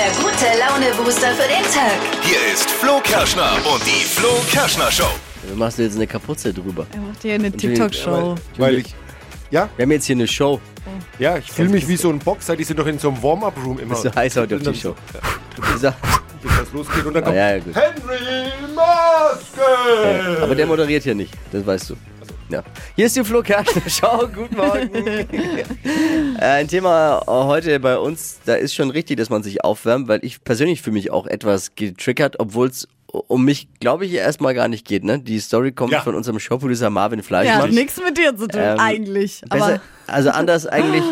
der gute Laune-Booster für den Tag. Hier ist Flo Kerschner und die Flo Kerschner Show. Du machst du jetzt eine Kapuze drüber. Er macht hier eine TikTok-Show. Weil ich. Ja, Wir haben jetzt hier eine Show. ja, ich fühle mich wie so ein Boxer, die sind doch in so einem Warm-Up-Room immer. Ist so heiß heute auf die Show. So, Bis das losgeht und dann ah, kommt ja, ja, gut. Henry Maske! Aber der moderiert hier nicht, das weißt du. Ja. Hier ist die Flo Kerschner Show. Guten Morgen. Äh, Ein Thema heute bei uns, da ist schon richtig, dass man sich aufwärmt, weil ich persönlich fühle mich auch etwas getriggert, obwohl es um mich, glaube ich, erstmal gar nicht geht. Ne? Die Story kommt Ja. von unserem Showproducer Marvin Ja, Fleischmann. nichts mit dir zu tun, Ähm, eigentlich. Besser, also anders eigentlich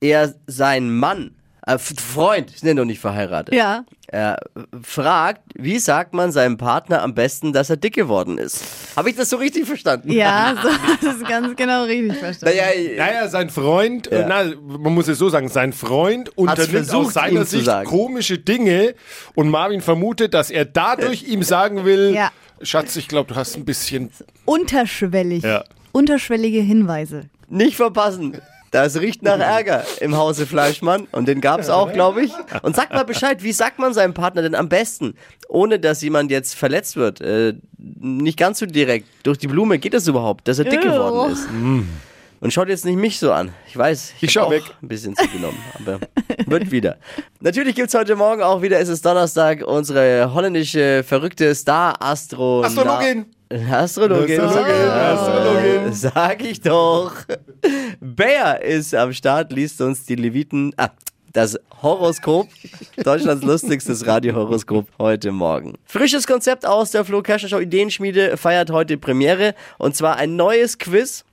eher sein Mann, äh, Freund, sind ja noch nicht verheiratet. ja, Er fragt, wie sagt man seinem Partner am besten, dass er dick geworden ist? Habe ich das so richtig verstanden? ja, so, das ist ganz genau richtig verstanden. Naja, Naja, sein Freund, äh, na, man muss es so sagen, sein Freund unternimmt versucht, aus seiner ihm zu Sicht sagen. komische Dinge und Marvin vermutet, dass er dadurch ihm sagen will, Ja. Schatz, ich glaube, du hast ein bisschen... Unterschwellig. Ja. Unterschwellige Hinweise. nicht verpassen. Das riecht nach Ärger im Hause Fleischmann und den gab's auch, glaube ich. Und sag mal Bescheid, wie sagt man seinem Partner denn am besten, ohne dass jemand jetzt verletzt wird? Äh, nicht ganz so direkt. Durch die Blume geht es überhaupt, dass er dick Ew. geworden ist. Und schaut jetzt nicht mich so an. Ich weiß, Ich hab schau auch weg. Ein bisschen zugenommen, aber wird wieder. Natürlich gibt's heute Morgen auch wieder, es ist Donnerstag, unsere holländische verrückte Star-Astro. Astrologin. Astrologin. Astrologin, Astrologin. Sag ich doch. Bär ist am Start, liest uns die Leviten. Ah, das Horoskop, Deutschlands lustigstes Radiohoroskop heute Morgen. Frisches Konzept aus der Flo Kerschner Show Ideenschmiede feiert heute Premiere und zwar ein neues Quiz.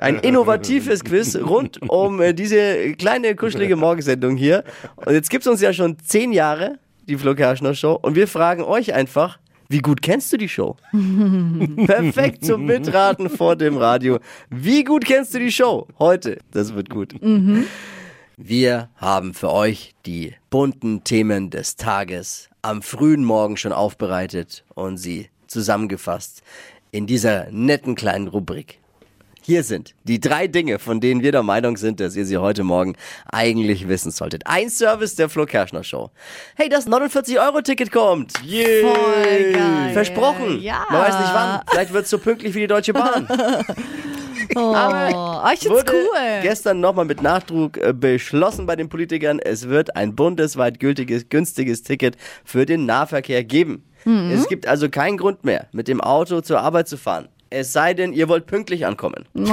Ein innovatives Quiz rund um äh, diese kleine kuschelige Morgensendung hier. Und jetzt gibt's uns ja schon zehn Jahre, die Flo Kerschner Show. Und wir fragen euch einfach, wie gut kennst du die Show? Perfekt zum Mitraten vor dem Radio. Wie gut kennst du die Show? Heute. Das wird gut. Wir haben für euch die bunten Themen des Tages am frühen Morgen schon aufbereitet und sie zusammengefasst in dieser netten kleinen Rubrik. Hier sind die drei Dinge, von denen wir der Meinung sind, dass ihr sie heute Morgen eigentlich wissen solltet. Ein Service der Flo Kerschner Show. Hey, das 49-Euro-Ticket kommt. Voll geil. Versprochen. Ja. Man weiß nicht wann. Vielleicht wird es so pünktlich wie die Deutsche Bahn. Oh, Aber oh, ich find's wurde cool. gestern nochmal mit Nachdruck äh, beschlossen bei den Politikern, es wird ein bundesweit gültiges, günstiges Ticket für den Nahverkehr geben. Mhm. Es gibt also keinen Grund mehr, mit dem Auto zur Arbeit zu fahren. Es sei denn, ihr wollt pünktlich ankommen. Oh.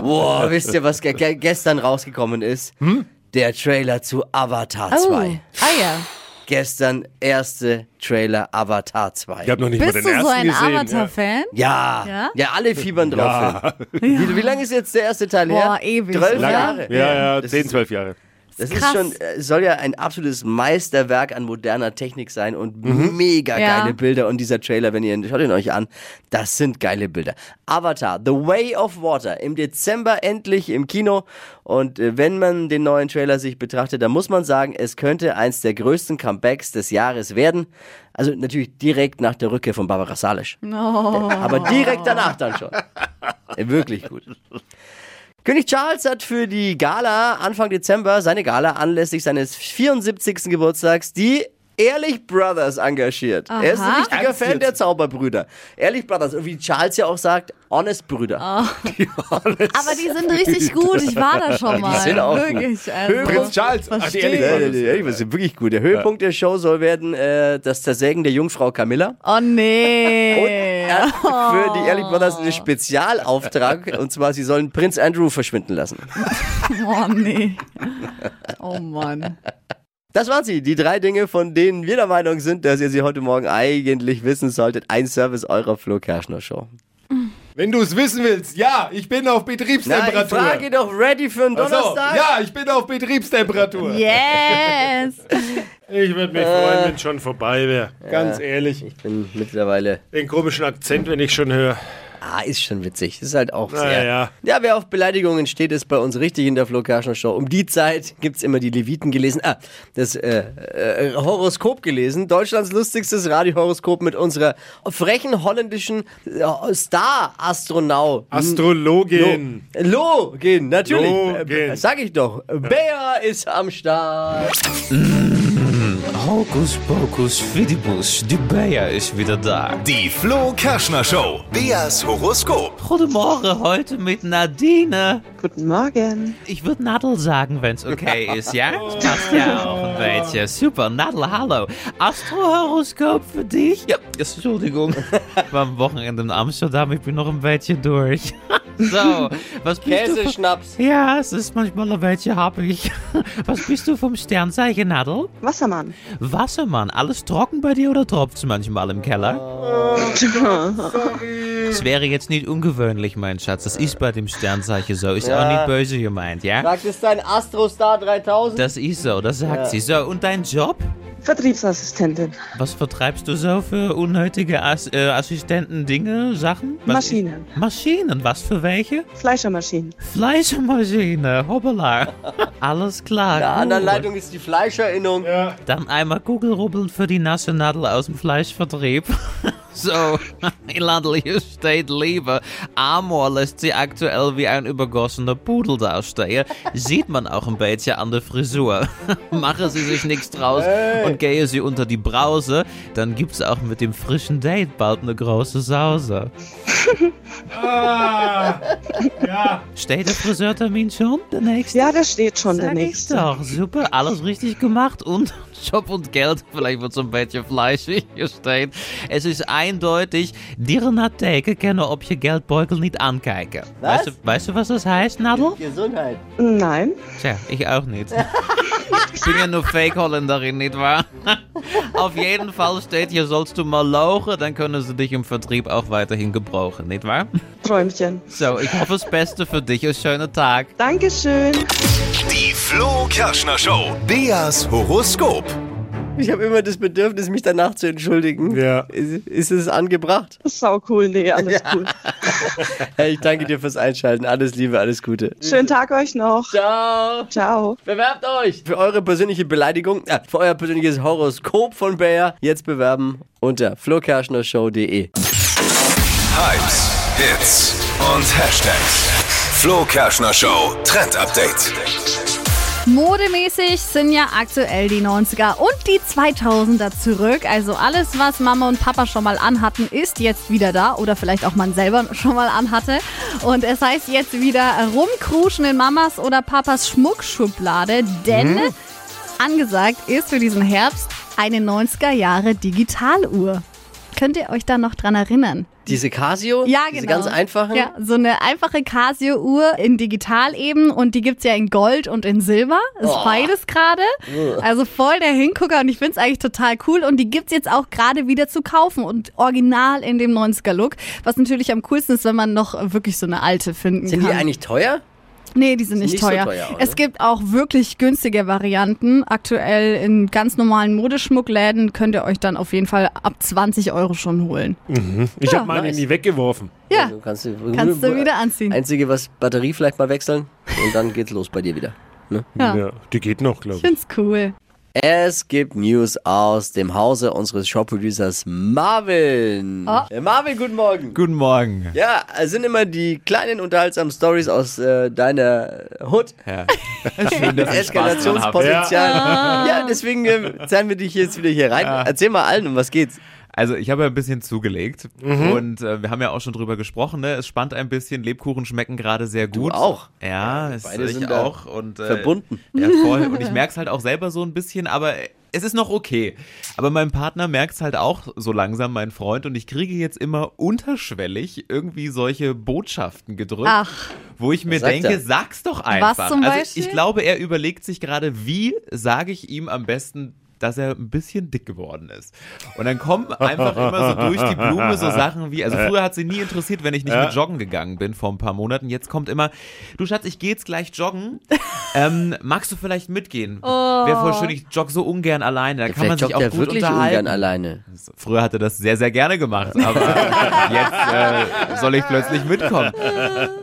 Boah, wisst ihr, was ge ge gestern rausgekommen ist? Der Trailer zu Avatar oh. 2. Ah ja. Gestern erste Trailer Avatar 2. Ich habe noch nicht Bist mal du den so ersten ein gesehen. Avatar-Fan? Ja, ja, Ja? alle fiebern drauf. hin. Wie, wie lange ist jetzt der erste Teil her? Boah, ewig. Zwölf Ja. Jahre. Ja, ja, Das 10, ist- 12 Jahre. Das ist krass. schon, äh, soll ja ein absolutes Meisterwerk an moderner Technik sein und Mhm. mega Ja. geile Bilder. Und dieser Trailer, wenn ihr ihn, schaut ihn euch an, das sind geile Bilder. Avatar, The Way of Water, im Dezember endlich im Kino. Und äh, wenn man den neuen Trailer sich betrachtet, dann muss man sagen, es könnte eins der größten Comebacks des Jahres werden. Also natürlich direkt nach der Rückkehr von Barbara Salisch. Oh. Aber direkt danach dann schon. Äh, Wirklich gut. König Charles hat für die Gala Anfang Dezember, seine Gala anlässlich seines 74. Geburtstags, die Ehrlich Brothers engagiert. Er ist ein Aha. richtiger Ernst Fan der Zauberbrüder. Ehrlich Brothers, und wie Charles ja auch sagt, Honest Brüder. Aber die sind richtig gut. Ich war da schon mal. sind auch. Wirklich. Also, Prinz Charles. Ach, die. Ehrlich Ja, ja, Brothers. ja, ja, das ist wirklich gut. Der Höhepunkt der Show soll werden äh, das Zersägen der Jungfrau Camilla. Oh Und nee. er hat für die Ehrlich Brothers einen Spezialauftrag. Und zwar, sie sollen Prinz Andrew verschwinden lassen. Oh nee. Oh Mann. Das waren sie, die drei Dinge, von denen wir der Meinung sind, dass ihr sie heute Morgen eigentlich wissen solltet. Ein Service eurer Flo Kerschner Show. Wenn du es wissen willst, ja, ich bin auf Na, ich Betriebstemperatur. frage doch ready für einen Ach so, Donnerstag. ja, ich bin auf Betriebstemperatur. Yes. Ich würde mich freuen, wenn es schon vorbei wäre. Ganz ehrlich. Ich bin mittlerweile Den komischen Akzent, wenn ich schon höre. Ah, ist schon witzig. Das ist halt auch sehr. ja. ja, wer auf Beleidigungen steht, ist bei uns richtig in der Flo Kerschner Show. Um die Zeit gibt's immer die Leviten gelesen. Ah, das äh, äh, Horoskop gelesen. Deutschlands lustigstes Radiohoroskop mit unserer frechen holländischen äh, Star-Astronaut. Astrologin. Login, natürlich. Login. Äh, sag ich doch. Bär ist am Start. Hokus pokus fidibus, die Bea is wieder da. Die Flo Kerschner Show. Beas Horoskop. Goedemorgen, heute mit Nadine. Guten Morgen. Ich würde Nadel sagen, wenn's okay ist, ja? Passt ja auch ein beetje. Super, Nadel, hallo. Astrohoroskop für dich? Ja, Entschuldigung. Ich war am Wochenende in Amsterdam, ich bin noch ein beetje durch. So, was bist du... vom- Käseschnaps. Ja, es ist manchmal ein beetje happig. Was bist du vom Sternzeichen, Nadel? Wassermann. Wassermann, alles trocken bei dir oder tropft's manchmal im Keller? Es wäre jetzt nicht ungewöhnlich, mein Schatz. Das ist bei dem Sternzeichen so. Ist Ja. auch nicht böse gemeint, ja? Sagt es dein Astrostar 3000? Das ist so, das sagt sie. So, und dein Job? Vertriebsassistentin. Was vertreibst du so für unnötige Ass äh, Assistenten, Dinge, Sachen? Was Maschinen. Maschinen, was für welche? Fleischermaschinen. Fleischmaschine, hoppala. Alles klar. In der anderen Leitung ist die Fleischerinnung. Dann einmal Kugelrubbeln für die Nationadel aus dem Fleischvertrieb. So, Ilandel, hier steht Liebe. Amor lässt sie aktuell wie ein übergossener Pudel dastehen. Sieht man auch ein bisschen an der Frisur. Mache sie sich nichts draus und gehe sie unter die Brause, dann gibt's auch mit dem frischen Date bald eine große Sause. Steht der Friseurtermin schon? Der nächste? Ja, da steht schon der Sag ich nächste. doch, super, alles richtig gemacht und Job und Geld, vielleicht wird so ein bisschen fleischig hier steht. Es ist eindeutig, dir na teken kennen, ob je Geldbeutel nicht ankijken. Was? Weißt du, weißt du, was das heißt, Nadel? Gesundheit. Nein. Tja, ich auch nicht. Ich bin ja nur Fake-Holländerin, nicht wahr? Auf jeden Fall steht hier, sollst du mal logen, dann können sie dich im Vertrieb auch weiterhin gebrauchen, nicht wahr? Träumchen. So, ich hoffe das Beste für dich, einen schönen Tag. Dankeschön. Die Flo Kerschner Show. Beas Horoskop. Ich habe immer das Bedürfnis, mich danach zu entschuldigen. Ja. Ist, ist es angebracht? Sau cool. Nee, alles cool. Hey, ich danke dir fürs Einschalten. Alles Liebe, alles Gute. Schönen Tag euch noch. Ciao. Ciao. Bewerbt euch für eure persönliche Beleidigung, äh, für euer persönliches Horoskop von Bayer. Jetzt bewerben unter flokerschnershow.de. Hypes, Hits und Hashtags. Flo Kerschner Show Trend Update. Modemäßig sind ja aktuell die 90er und die 2000er zurück. Also alles, was Mama und Papa schon mal anhatten, ist jetzt wieder da. Oder vielleicht auch man selber schon mal anhatte. Und es heißt jetzt wieder rumkruschen in Mamas oder Papas Schmuckschublade. Denn angesagt ist für diesen Herbst eine 90er Jahre Digitaluhr. Könnt ihr euch da noch dran erinnern? Diese Casio? Ja, Diese genau. ganz einfachen? Ja, so eine einfache Casio-Uhr in digital eben und die gibt's ja in Gold und in Silber. Ist Oh. beides gerade. Also voll der Hingucker und ich find's eigentlich total cool und die gibt's jetzt auch gerade wieder zu kaufen und original in dem 90er-Look. Was natürlich am coolsten ist, wenn man noch wirklich so eine alte finden Sind kann. die eigentlich teuer? Nee, die sind nicht, nicht so teuer. teuer auch, es ne? gibt auch wirklich günstige Varianten. Aktuell in ganz normalen Modeschmuckläden könnt ihr euch dann auf jeden Fall ab 20 Euro schon holen. Ich Ja. habe meine Nice. nie weggeworfen. Ja, Also kannst du, kannst du wieder anziehen. Einzige, was Batterie vielleicht mal wechseln und dann geht's los bei dir wieder. Ja. Ja, die geht noch, glaube Ich ich. find's cool. Es gibt News aus dem Hause unseres Shop-Producers Marvin. Oh. Äh, Marvin, guten Morgen. Guten Morgen. Ja, es sind immer die kleinen unterhaltsamen Stories aus äh, deiner Hut. Ja. Das Eskalationspotenzial. Ja, deswegen äh, zahlen wir dich jetzt wieder hier rein. Erzähl mal allen, um was geht's. Also ich habe ja ein bisschen zugelegt und äh, wir haben ja auch schon drüber gesprochen, ne? Es spannt ein bisschen, Lebkuchen schmecken gerade sehr gut. auch. Ja, es, Beide ich sind auch. Und, äh, verbunden. Ja, voll. Und ich merke es halt auch selber so ein bisschen, aber es ist noch okay. Aber mein Partner merkt es halt auch so langsam, mein Freund, und ich kriege jetzt immer unterschwellig irgendwie solche Botschaften gedrückt, Ach. wo ich mir denke, er? sag's doch einfach. zum also Beispiel? ich glaube, er überlegt sich gerade, wie sage ich ihm am besten dass er ein bisschen dick geworden ist. Und dann kommen einfach immer so durch die Blume so Sachen wie, also früher hat sie nie interessiert, wenn ich nicht mit joggen gegangen bin vor ein paar Monaten. Jetzt kommt immer, du Schatz, ich gehe jetzt gleich joggen. Ähm, magst du vielleicht mitgehen? Wäre voll schön, ich jogge so ungern alleine. Da kann man sich auch gut wirklich unterhalten. ungern alleine. Früher hat er das sehr, sehr gerne gemacht, aber jetzt äh, soll ich plötzlich mitkommen.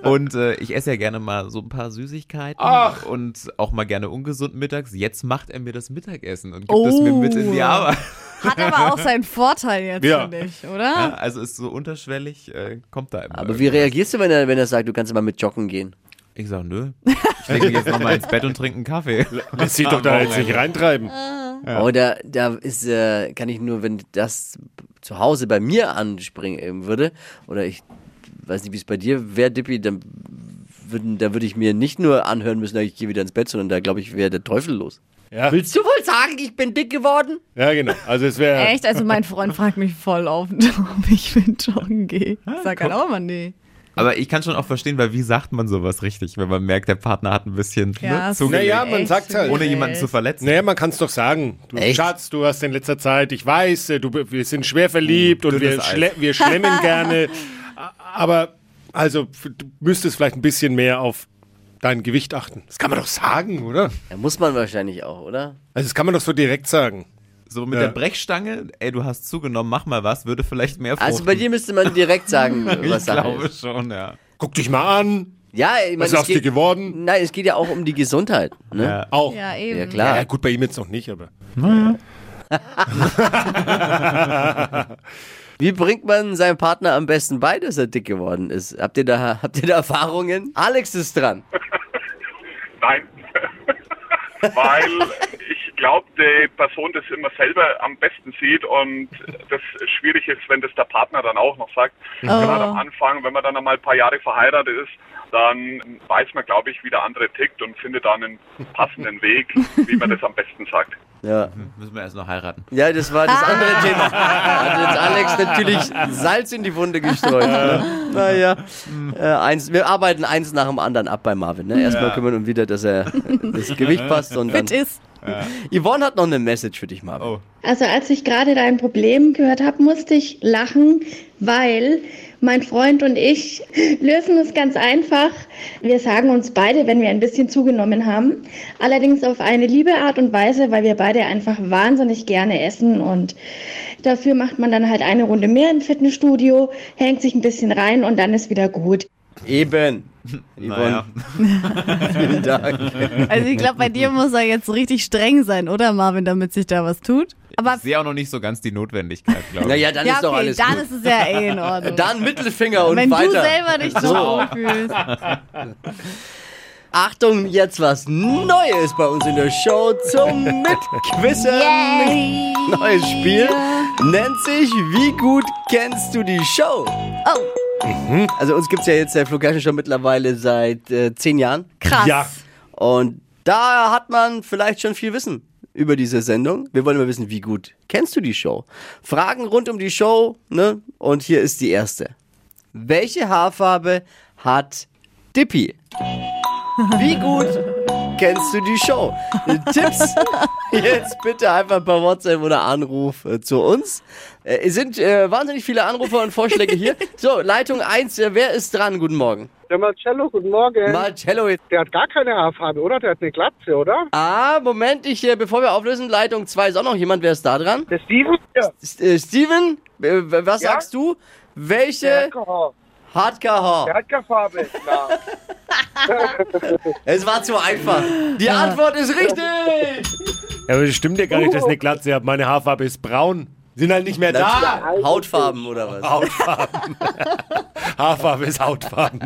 Und äh, ich esse ja gerne mal so ein paar Süßigkeiten und auch mal gerne ungesund mittags. Jetzt macht er mir das Mittagessen und gibt es mir mit in die Oh. Arbeit. Hat aber auch seinen Vorteil jetzt, Ja. finde ich, oder? Ja, also ist so unterschwellig, äh, kommt da immer. Aber wie reagierst du, wenn er, wenn er sagt, du kannst immer mit joggen gehen? Ich sag, nö. Ich lege mich jetzt nochmal ins Bett und trinke einen Kaffee. Lass sich doch da jetzt nicht reintreiben. Oder da ist, äh, kann ich nur, wenn das zu Hause bei mir anspringen würde, oder ich weiß nicht, wie es bei dir wäre, Dippi, dann würden, da würde ich mir nicht nur anhören müssen, ich gehe wieder ins Bett, sondern da glaube ich, wäre der Teufel los. Ja, Willst du wohl sagen, ich bin dick geworden? ja genau. Also es wäre. Echt? Also mein Freund fragt mich voll auf, ob ich mit joggen gehe. Ich sag halt auch immer nee. Aber ich kann schon auch verstehen, weil wie sagt man sowas richtig, wenn man merkt, der Partner hat ein bisschen Ja, ne, zugelegt, Naja, man echt sagt's halt. ohne jemanden zu verletzen. Naja, man kann es doch sagen. Du Echt? Schatz, du hast in letzter Zeit, ich weiß, du, wir sind schwer verliebt und wir, schle wir schlemmen gerne. Aber also, du müsstest vielleicht ein bisschen mehr auf dein Gewicht achten. Das kann man doch sagen, oder? Ja, muss man wahrscheinlich auch, oder? Also, das kann man doch so direkt sagen. So mit Ja. der Brechstange, ey, du hast zugenommen, mach mal was, würde vielleicht mehr fruchten. Also bei dir müsste man direkt sagen, ich was Sache glaube ist. schon, ja. Guck dich mal an. Ja, ich Was meine, aus dir geht, geworden? nein, es geht ja auch um die Gesundheit. Ne? ja. Auch. Ja, eben. Ja, klar. Ja, gut, bei ihm jetzt noch nicht, aber. Wie bringt man seinem Partner am besten bei, dass er dick geworden ist? Habt ihr da, habt ihr da Erfahrungen? Alex ist dran. Nein. Weil ich glaube, die Person das immer selber am besten sieht und das schwierig ist, wenn das der Partner dann auch noch sagt. Gerade am Anfang, wenn man dann einmal ein paar Jahre verheiratet ist, dann weiß man, glaube ich, wie der andere tickt und findet dann einen passenden Weg, wie man das am besten sagt. Ja. Müssen wir erst noch heiraten. Ja, das war das andere Thema. Hat jetzt Alex natürlich Salz in die Wunde gestreut. Ne? Naja, äh, eins, wir arbeiten eins nach dem anderen ab bei Marvin. Ne? Erstmal kümmern wir uns wieder, dass er das Gewicht passt. Und dann, Fit ist. Yvonne hat noch eine Message für dich, Marvin. Oh. Also als ich gerade dein Problem gehört habe, musste ich lachen, weil mein Freund und ich lösen es ganz einfach. Wir sagen uns beide, wenn wir ein bisschen zugenommen haben, allerdings auf eine liebe Art und Weise, weil wir beide einfach wahnsinnig gerne essen und dafür macht man dann halt eine Runde mehr im Fitnessstudio, hängt sich ein bisschen rein und dann ist wieder gut. Eben. Yvonne, Naja. vielen Dank. Also ich glaube, bei dir muss er jetzt richtig streng sein, oder Marvin, damit sich da was tut? Aber ich sehe auch noch nicht so ganz die Notwendigkeit, glaube ich. Naja, dann ja, ist doch okay, alles dann gut. ist es ja eh in Ordnung. Dann Mittelfinger und Wenn weiter. du selber dich so wohlfühlst. Achtung, jetzt was Neues bei uns in der Show zum Mitquissen. Yay. Neues Spiel nennt sich Wie gut kennst du die Show? Oh, Also uns gibt's ja jetzt der Kerschner schon mittlerweile seit äh, zehn Jahren. krass. Ja. Und da hat man vielleicht schon viel Wissen über diese Sendung. Wir wollen mal wissen, wie gut kennst du die Show? Fragen rund um die Show, ne? Und hier ist die erste. Welche Haarfarbe hat Dippy? Wie gut kennst du die Show? Tipps jetzt bitte einfach per WhatsApp oder Anruf äh, zu uns. Äh, es sind äh, wahnsinnig viele Anrufe und Vorschläge hier. So, Leitung 1, äh, wer ist dran? Guten Morgen. Der Marcello, guten Morgen. Marcello. der hat gar keine Haarfarbe, oder? Der hat eine Glatze, oder? Ah, Moment, ich, bevor wir auflösen, Leitung 2 ist auch noch jemand, wer ist da dran? Der Steven? Ja. S Steven, was Ja? sagst du? Der Welche hat. Hardcore Der hat keine Farbe, klar. Es war zu einfach. Die Antwort ist richtig. Ja, aber das stimmt ja gar nicht, dass ich eine Glatze habe. Meine Haarfarbe ist braun. Sind halt nicht mehr da. Hautfarben oder was? Hautfarben. Haarfarbe ist Hautfarben.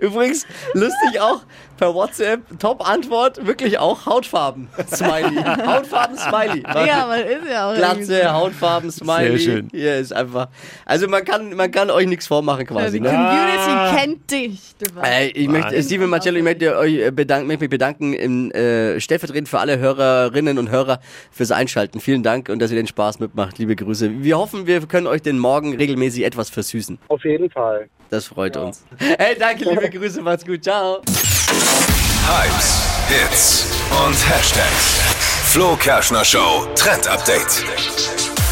Übrigens, lustig auch per WhatsApp, Top-Antwort, wirklich auch Hautfarben. Smiley. Hautfarben, Smiley. Ja, aber ist ja auch Glatze, Hautfarben, Smiley. Sehr schön. Hier ist einfach. Also man kann, man kann euch nichts vormachen quasi. Die Ne? Community kennt dich. Äh, ich möchte, Wahnsinn. Steven Marcello, ich möchte euch äh, bedanken, möchte mich bedanken im, äh, stellvertretend für alle Hörerinnen und Hörer fürs Einschalten. Vielen Dank und dass ihr den Spaß mitmacht. Liebe Grüße. Wir hoffen, wir können euch den Morgen regelmäßig etwas versüßen. Auf jeden Fall. Das freut uns. Hey, danke, liebe Grüße, macht's gut. Ciao. Hypes, Hits und Hashtags. Flo Kerschner Show Trend Update.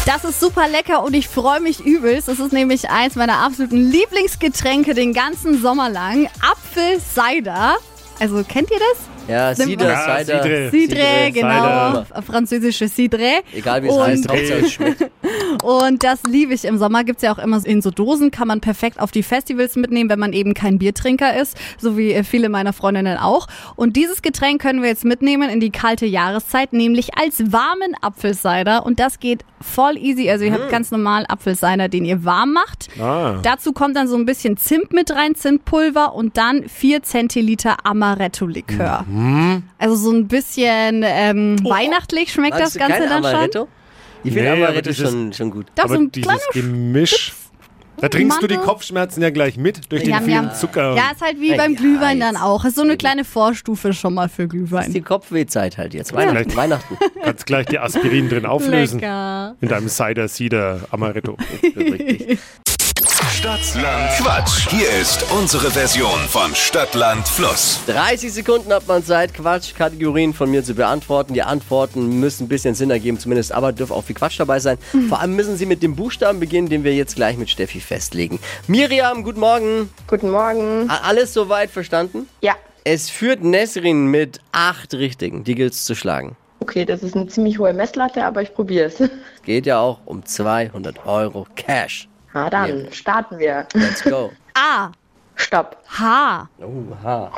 Das ist super lecker und ich freue mich übelst. Es ist nämlich eins meiner absoluten Lieblingsgetränke den ganzen Sommer lang. Apfelcider. Also kennt ihr das? Ja, man- Cider. Cidre, genau. Cider. Französische Cidre. Egal wie es Und- heißt, Hauptsache es schmeckt. Und das liebe ich im Sommer. Gibt's ja auch immer in so Dosen, kann man perfekt auf die Festivals mitnehmen, wenn man eben kein Biertrinker ist, so wie äh, viele meiner Freundinnen auch. Und dieses Getränk können wir jetzt mitnehmen in die kalte Jahreszeit, nämlich als warmen Apfelcider. Und das geht voll easy. Also ihr habt ganz normal Apfelcider, den ihr warm macht. Ah. Dazu kommt dann so ein bisschen Zimt mit rein, Zimtpulver und dann 4 Zentiliter Amaretto-Likör. Also so ein bisschen ähm, weihnachtlich schmeckt Magst das Ganze kein dann schon. Amaretto? Ich finde Nee, aber Amaretto dieses- schon, schon gut. Doch, Aber so ein dieses Gemisch, da trinkst du die. Kopfschmerzen ja gleich mit durch den Yum, vielen yum. Zucker. Ja, ist halt wie Ja, beim ja, Glühwein jetzt. dann auch. Ist so eine kleine Vorstufe schon mal für Das ist Glühwein. die Kopfwehzeit halt jetzt. Weihnachten. Vielleicht. Weihnachten. Kannst gleich die Aspirin drin auflösen. Lecker. In deinem Cider, Cider, Amaretto. Richtig. Stadtland Quatsch. Hier ist unsere Version von Stadtland Fluss. 30 Sekunden hat man Zeit, Quatschkategorien von mir zu beantworten. Die Antworten müssen ein bisschen Sinn ergeben, zumindest, aber dürfen auch viel Quatsch dabei sein. Vor allem müssen sie mit dem Buchstaben beginnen, den wir jetzt gleich mit Steffi festlegen. Miriam, guten Morgen. Guten Morgen. Alles soweit verstanden? Ja. Es führt Nesrin mit acht Richtigen. Die gilt's zu schlagen. Okay, das ist eine ziemlich hohe Messlatte, aber ich probiere es. Geht ja auch um 200 Euro Cash. Na dann, starten wir. Let's go. A. Stopp. H. Oh, ha.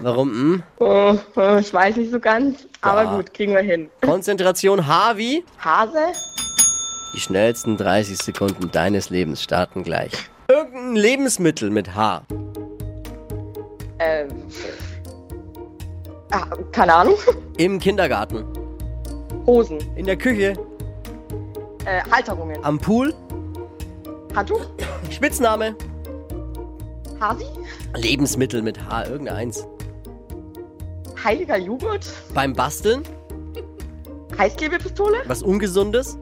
Warum? Hm? Oh, oh, ich weiß nicht so ganz, aber Ja. gut, kriegen wir hin. Konzentration H wie? Hase? Die schnellsten 30 Sekunden deines Lebens starten gleich. Irgendein Lebensmittel mit H. Ähm. Ah, keine Ahnung. Im Kindergarten. Hosen. In der Küche. Äh, Halterungen. Am Pool. Handtuch? Spitzname. Hasi? Lebensmittel mit H. Irgendeins. Heiliger Joghurt? Beim Basteln. Heißklebepistole? Was Ungesundes.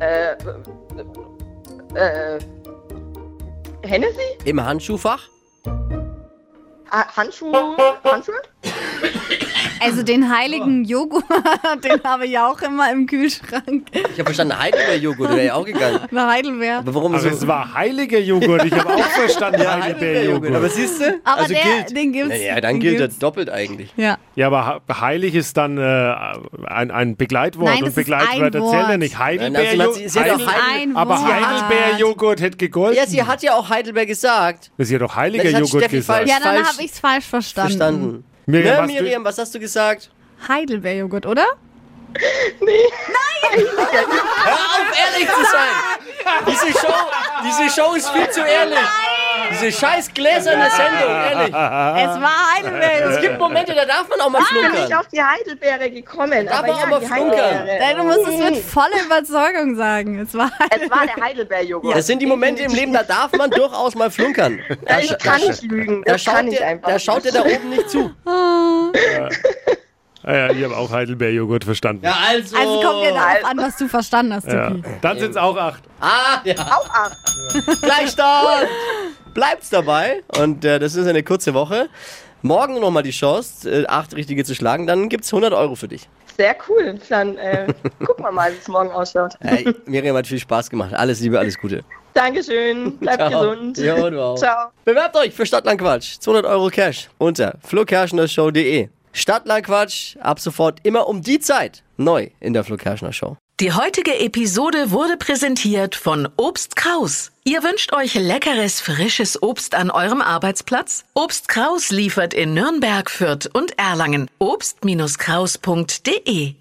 Äh. Äh. Hennessy? Im Handschuhfach. Ah, Handschuhe? Handschuhe? Also den heiligen Joghurt, den habe ich auch immer im Kühlschrank. Ich habe verstanden, Heidelbeer-Joghurt wäre ja auch gegangen. Bei Heidelbeer. Aber warum Aber so? es war heiliger Joghurt. Ich habe auch verstanden, ja, Heidelbeerjoghurt. Aber siehst du? Aber also der, gilt. den gibt's. Naja, dann gilt er gibt's. doppelt eigentlich. Ja. Ja, aber heilig ist dann äh, ein, ein Begleitwort Nein, und das ist ein Begleitwörter zählen ja nicht. Nein, also Heidelbeerjoghurt. sie- sie hat doch Heidel- Ein aber. Heidelbeerjoghurt hätte gegolten. Ja, sie hat ja auch Heidelberg gesagt. Das ist ja doch heiliger Das hat Joghurt gesagt. Ja, dann habe ich es falsch verstanden. Verstanden. Miriam, ne, hast du- Miriam, was hast du gesagt? Heidelbeerjoghurt, oder? Hör auf, ehrlich zu sein! Diese Show, diese Show ist viel zu ehrlich. Diese scheiß gläserne Sendung, ehrlich. Es war Heidelbeerjoghurt. Es gibt Momente, da darf man auch mal Ich bin nicht flunkern. auf die Heidelbeere gekommen. Darf aber man auch ja, mal flunkern. Heidelbeere. Du musst es mit voller Überzeugung sagen. Es war Es war der Heidelbeerjoghurt. Das sind die Momente im Leben, da darf man durchaus mal flunkern. Da, Ich kann nicht lügen. da Das kann schaut ich dir, einfach. da schaut dir da oben nicht zu. Ah, ja, ich habe auch Heidelbeerjoghurt verstanden. Ja. also. Also kommt ja darauf an, was du verstanden hast, Tuki. Dann sind es auch acht. Ah, ja. Auch acht. Gleichstand. Bleibt's dabei. Und äh, das ist eine kurze Woche. Morgen nochmal die Chance, äh, acht richtige zu schlagen. Dann gibt's 100 Euro für dich. Sehr cool. Dann äh, gucken wir mal, wie es morgen ausschaut. Hey, Miriam hat viel Spaß gemacht. Alles Liebe, alles Gute. Dankeschön. Bleibt Ciao. gesund. Ja, du auch. Ciao. Bewerbt euch für Stadtlandquatsch. 200 Euro Cash unter flokerschnershow.de. Stadtlandquatsch ab sofort immer um die Zeit neu in der Flo Kerschner Show. Die heutige Episode wurde präsentiert von Obst Kraus. Ihr wünscht euch leckeres, frisches Obst an eurem Arbeitsplatz? Obst Kraus liefert in Nürnberg, Fürth und Erlangen. Obst-Kraus.de